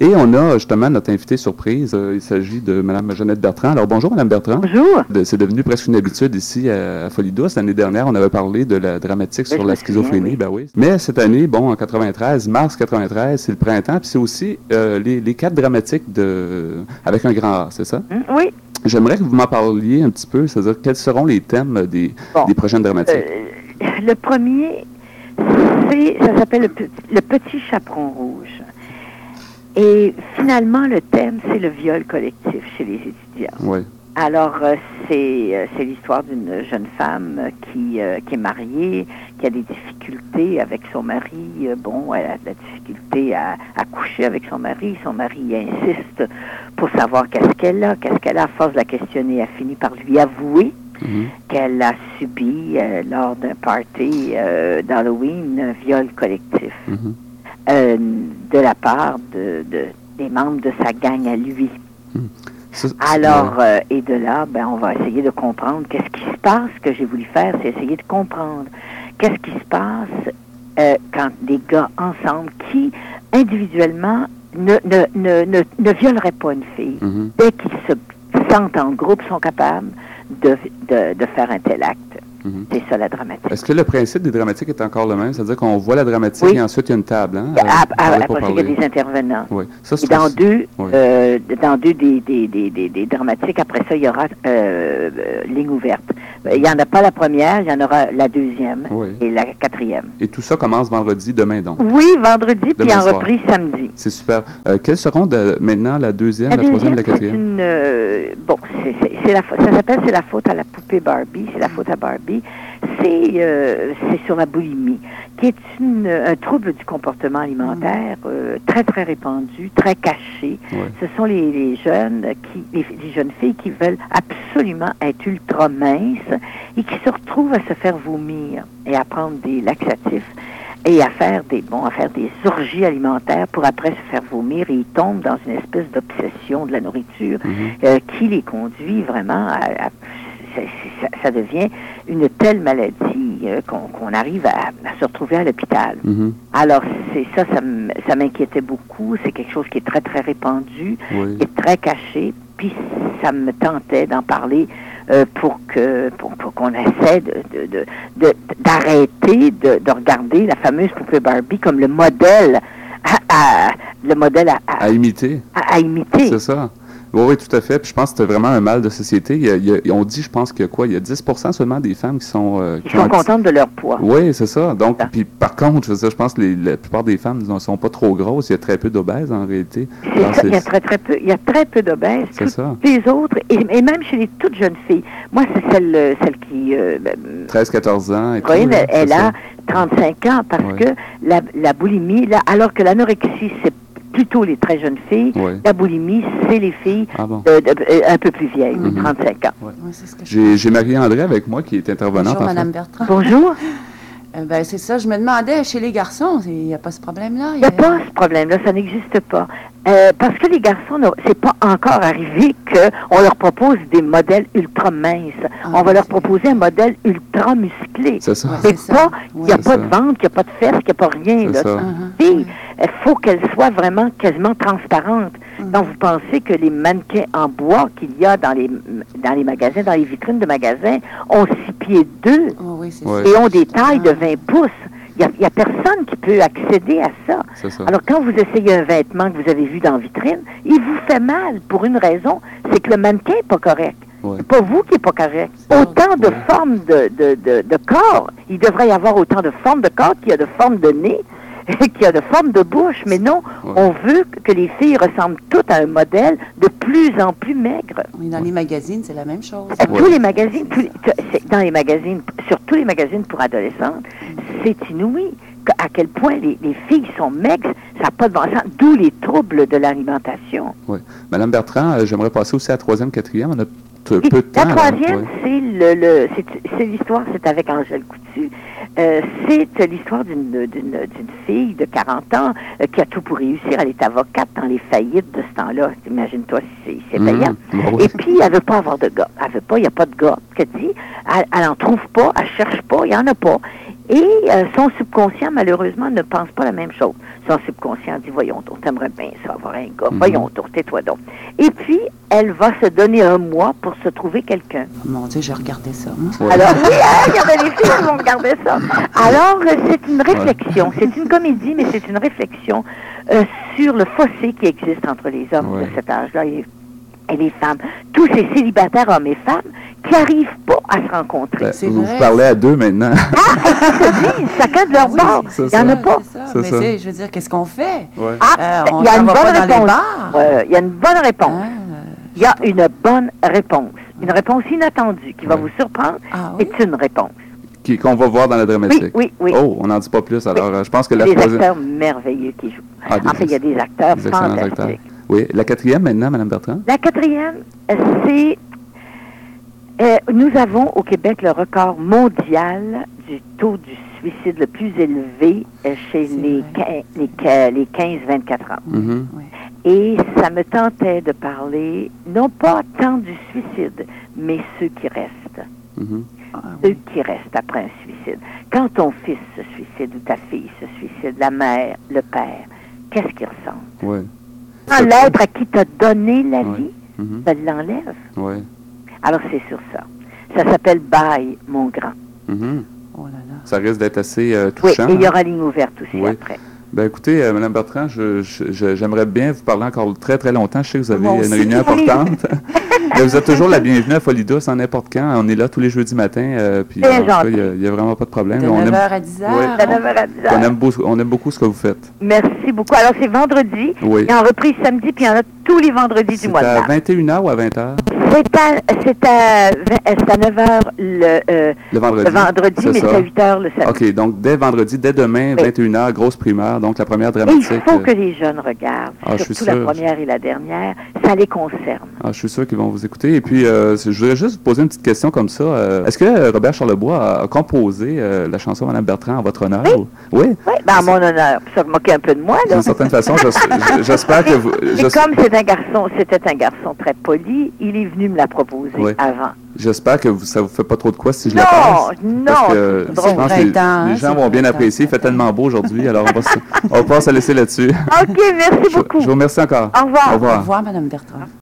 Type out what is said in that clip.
Et on a justement notre invité surprise. Euh, il s'agit de Mme Jeannette Bertrand. Alors bonjour, Mme Bertrand. Bonjour. C'est devenu presque une habitude ici à, Folie Douce. L'année dernière, on avait parlé de la dramatique sur la schizophrénie. Ben oui. Mais cette année, bon, en 93, mars 93, c'est le printemps. Puis c'est aussi euh, les, les, quatre dramatiques de avec un grand A, c'est ça? Hum, oui. J'aimerais que vous m'en parliez un petit peu, c'est-à-dire quels seront les thèmes des, des prochaines dramatiques? Euh, le premier, c'est, ça s'appelle le Petit Chaperon Rouge. Et finalement, le thème, c'est le viol collectif chez les étudiants. Oui. Alors, euh, c'est, euh, c'est l'histoire d'une jeune femme qui, euh, qui est mariée, qui a des difficultés avec son mari. bon, elle a de la difficulté à, à, coucher avec son mari. Son mari insiste pour savoir qu'est-ce qu'elle a, qu'est-ce qu'elle a. À force de la questionner, elle finit par lui avouer mm-hmm. qu'elle a subi, lors d'un party d'Halloween, un viol collectif. Euh, de la part de, des membres de sa gang à lui. Hmm. Alors, euh, et de là, ben, on va essayer de comprendre qu'est-ce qui se passe. Ce que j'ai voulu faire, c'est essayer de comprendre qu'est-ce qui se passe euh, quand des gars ensemble qui, individuellement, ne, ne, ne, ne, ne violeraient pas une fille, mm-hmm. dès qu'ils se sentent en groupe, sont capables de, de, de faire un tel acte. Mhm. C'est ça la dramatique. Est-ce que le principe des dramatiques est encore le même? C'est-à-dire qu'on voit la dramatique et ensuite il y a une table. Hein, après, il y a des intervenants. Oui. Ça, et dans deux, euh, dans deux des, des, des, des, dramatiques, après ça, il y aura euh, ligne ouverte. Il n'y en a pas la première, il y en aura la deuxième et la quatrième. Et tout ça commence vendredi, demain donc? Oui, vendredi, puis en reprise samedi. C'est super. Euh, quelles seront de, maintenant la deuxième, la, troisième, la quatrième? Une, euh, bon, c'est la, ça s'appelle C'est la faute à la poupée Barbie, c'est la faute à Barbie. C'est euh, sur la boulimie, qui est une, un trouble du comportement alimentaire euh, très, très répandu, très caché. Ce sont les, les jeunes qui, les, les, jeunes filles qui veulent absolument être ultra minces et qui se retrouvent à se faire vomir et à prendre des laxatifs et à faire des bon à faire des orgies alimentaires pour après se faire vomir et ils tombent dans une espèce d'obsession de la nourriture mhm. euh, qui les conduit vraiment à, ça, devient une telle maladie euh, qu'on arrive à, se retrouver à l'hôpital. Mhm. Alors, c'est ça, ça m'inquiétait beaucoup. C'est quelque chose qui est très, très répandu, qui est très caché. Puis, ça me tentait d'en parler euh, pour que pour, qu'on essaie de, d'arrêter de, de, regarder la fameuse poupée Barbie comme le modèle à, le modèle à, à, imiter. À, imiter. C'est ça. Oui, oui, tout à fait. Puis je pense que c'est vraiment un mal de société. Il on dit, je pense y a quoi? Il y a 10% seulement des femmes qui sont... Euh, qui, sont contentes de leur poids. Oui, c'est ça. Donc, puis par contre, je, je pense que la plupart des femmes ne sont pas trop grosses. Il y a très peu d'obèses en réalité. il y a très, très peu. Il y a très peu d'obèses. C'est ça. Les autres, et, même chez les toutes jeunes filles. Moi, c'est celle, celle qui... 13-14 euh, ans. Et oui, elle, a 35 ans parce que la, la boulimie, là, alors que l'anorexie, c'est plutôt les très jeunes filles. La boulimie, c'est les filles ah euh, un peu plus vieilles, de 35 mhm. ans. J'ai Marie-André avec moi qui est intervenante. Bonjour, Mme Bertrand. Bonjour. Euh, ben, c'est ça, je me demandais, chez les garçons, il n'y a pas ce problème-là? Il n'y a... pas ce problème-là, ça n'existe pas. Euh, parce que les garçons, c'est pas encore arrivé qu'on leur propose des modèles ultra minces. Ah, on va leur proposer un modèle ultra musclé. C'est ça. pas, il n'y a pas de ventre, il n'y a pas de fesses, il n'y a pas rien. Là. Uh-huh. Il faut qu'elles soient vraiment quasiment transparentes. Uh-huh. Donc, vous pensez que les mannequins en bois qu'il y a dans les, dans les magasins, dans les vitrines de magasins, ont six pieds deux oh, et ont des tailles de 20 ah. pouces. Il n'y a, personne qui peut accéder à ça. Alors, quand vous essayez un vêtement que vous avez vu dans la vitrine, il vous fait mal pour une raison, c'est que le mannequin n'est pas correct. C'est pas vous qui n'est pas correct. Autant de formes de, de, de, de, corps, il devrait y avoir autant de formes de corps qu'il y a de formes de nez, qu'il y a de formes de bouche, mais non, on veut que les filles ressemblent toutes à un modèle de plus en plus maigre. Oui, dans les magazines, c'est la même chose. Tous les magazines, dans les magazines, sur tous les magazines pour adolescentes, c'est inouï à quel point les, filles sont maigres, ça n'a pas de bon sens, d'où les troubles de l'alimentation. Oui. Madame Bertrand, euh, j'aimerais passer aussi à la troisième, quatrième. On a peu de temps. La troisième, c'est l'histoire, c'est avec Angèle Coutu. Euh, c'est l'histoire d'une fille de 40 ans euh, qui a tout pour réussir. Elle est avocate dans les faillites de ce temps-là. Imagine-toi si c'est payant. Mmh. Bah Et puis, elle veut pas avoir de gars. Elle veut pas, il n'y a pas de gars. Qu'elle dit, elle n'en trouve pas, elle cherche pas, il n'y en a pas. Et euh, son subconscient, malheureusement, ne pense pas la même chose. Son subconscient dit, voyons donc, t'aimerais bien ça, avoir un gars. Mhm. Voyons donc, tais-toi donc. Et puis, elle va se donner un mois pour se trouver quelqu'un. Mon Dieu, j'ai regardé ça. Ouais. Alors, oui, hein, il y en a des filles qui vont regarder ça. Alors, euh, c'est une réflexion. C'est une comédie, mais c'est une réflexion euh, sur le fossé qui existe entre les hommes Ouais. de cet âge-là et, et les femmes. Tous ces célibataires hommes et femmes qui n'arrivent pas à se rencontrer. Ben, vous, vrai. parlez à deux maintenant. se disent, chacun de leur Oui, bord. c'est Il n'y en a pas. Mais ça. je veux dire, qu'est-ce qu'on fait? Ouais. Ah, Euh, on il y a une bonne réponse. il y a une bonne réponse. Il y a une bonne réponse. Une réponse inattendue qui va vous surprendre Ah oui? est une réponse. Qui- Qu'on va voir dans la Oui, dramatique. oui, oui. Oh, on n'en dit pas plus. Alors, euh, je pense que la des troisième. acteurs merveilleux qui jouent. Ah, des en fait, il y a des acteurs des acteurs. Oui. La quatrième maintenant, Mme Bertrand? La quatrième, c'est... euh, nous avons au Québec le record mondial du taux du suicide le plus élevé euh, chez les, les, les 15-24 ans. Mhm. Et ça me tentait de parler, non pas tant du suicide, mais ceux qui restent. Mhm. Ah Ceux oui. qui restent après un suicide. Quand ton fils se suicide ou ta fille se suicide, la mère, le père, qu'est-ce qu'ils ressentent? Quand l'être à qui t'a donné la Ouais. vie, ça l'enlève. Ouais. Alors c'est sur ça. Ça s'appelle Bye, mon grand. Mhm. Oh là là. Ça risque d'être assez euh, Oui, touchant. et il y aura ligne ouverte aussi Oui. après. Ben écoutez, euh, Mme Bertrand, je- je- je- j'aimerais bien vous parler encore très très longtemps. Je sais que vous avez une réunion Oui. importante. Mais vous êtes toujours la bienvenue à Folie Douce, en n'importe quand. On est là tous les jeudis matins. euh, puis Bien gentil. il n'y a, vraiment pas de problème. De on, 9h aime, à 10h. Oui. De 9h à 10h. on, aime beau- on aime beaucoup ce que vous faites. Merci beaucoup. Alors c'est vendredi. Oui. Il y a en reprise samedi, puis il y en a tous les vendredis du C'est mois de à mars. 21h ou à 20h? C'est à, c'est à, vingt- euh, c'est à 9h le, euh, Le vendredi. le vendredi, c'est mais ça. c'est à 8h le samedi. OK, donc dès vendredi, dès demain, Oui. 21h, grosse primaire, donc la première Et il dramatique. faut euh, que les jeunes regardent, Ah, je suis surtout la première et la dernière. Ça les concerne. Ah, je suis sûr qu'ils vont vous écouter. Et puis, euh, je voudrais juste vous poser une petite question comme ça. Euh, Est-ce que Robert Charlebois a, composé la chanson Madame Bertrand en votre honneur? Oui. ou- Oui? Oui, ben à mon honneur. Ça me moquait un peu de moi, là. D'une certaine façon, j'espère que vous. Comme c'est un garçon, c'était un garçon très poli, il est venu me la proposer Oui. avant. J'espère que vous, ça vous fait pas trop de quoi si je la Non, passe. non, Parce que c'est je drôle. pense que les, hein, gens vont bien apprécier. Il fait tellement beau aujourd'hui. Alors, on va, se, on va pas se laisser là-dessus. OK, merci Je, beaucoup. je vous remercie encore. Au revoir. Au revoir. Au revoir, Mme Bertrand.